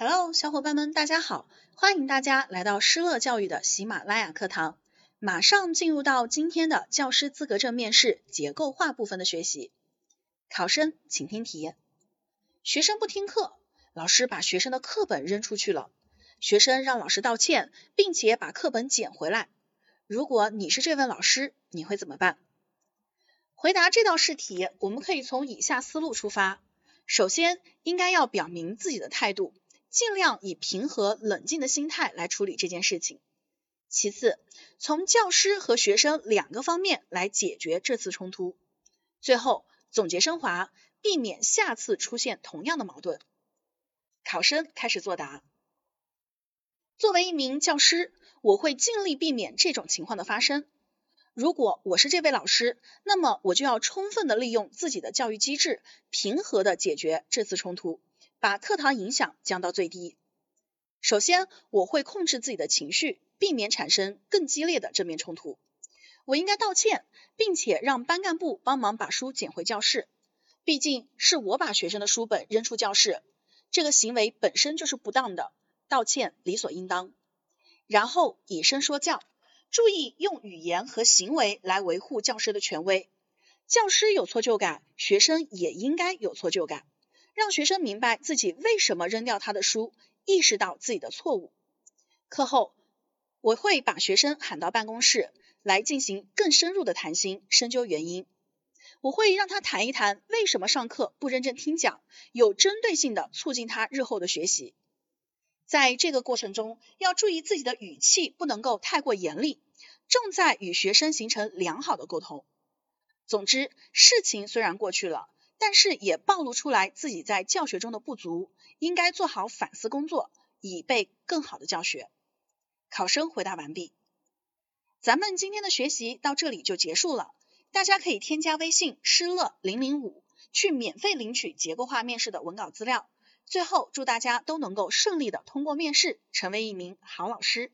Hello，小伙伴们，大家好！欢迎大家来到施乐教育的喜马拉雅课堂。马上进入到今天的教师资格证面试结构化部分的学习。考生请听题：学生不听课，老师把学生的课本扔出去了，学生让老师道歉，并且把课本捡回来。如果你是这位老师，你会怎么办？回答这道试题，我们可以从以下思路出发。首先，应该要表明自己的态度。尽量以平和冷静的心态来处理这件事情。其次，从教师和学生两个方面来解决这次冲突。最后，总结升华，避免下次出现同样的矛盾。考生开始作答。作为一名教师，我会尽力避免这种情况的发生。如果我是这位老师，那么我就要充分的利用自己的教育机制，平和的解决这次冲突。把课堂影响降到最低。首先，我会控制自己的情绪，避免产生更激烈的正面冲突。我应该道歉，并且让班干部帮忙把书捡回教室。毕竟是我把学生的书本扔出教室，这个行为本身就是不当的，道歉理所应当。然后以身说教，注意用语言和行为来维护教师的权威。教师有错就改，学生也应该有错就改。让学生明白自己为什么扔掉他的书，意识到自己的错误。课后，我会把学生喊到办公室来进行更深入的谈心，深究原因。我会让他谈一谈为什么上课不认真听讲，有针对性的促进他日后的学习。在这个过程中，要注意自己的语气不能够太过严厉，重在与学生形成良好的沟通。总之，事情虽然过去了。但是也暴露出来自己在教学中的不足，应该做好反思工作，以备更好的教学。考生回答完毕。咱们今天的学习到这里就结束了，大家可以添加微信施乐零零五去免费领取结构化面试的文稿资料。最后祝大家都能够顺利的通过面试，成为一名好老师。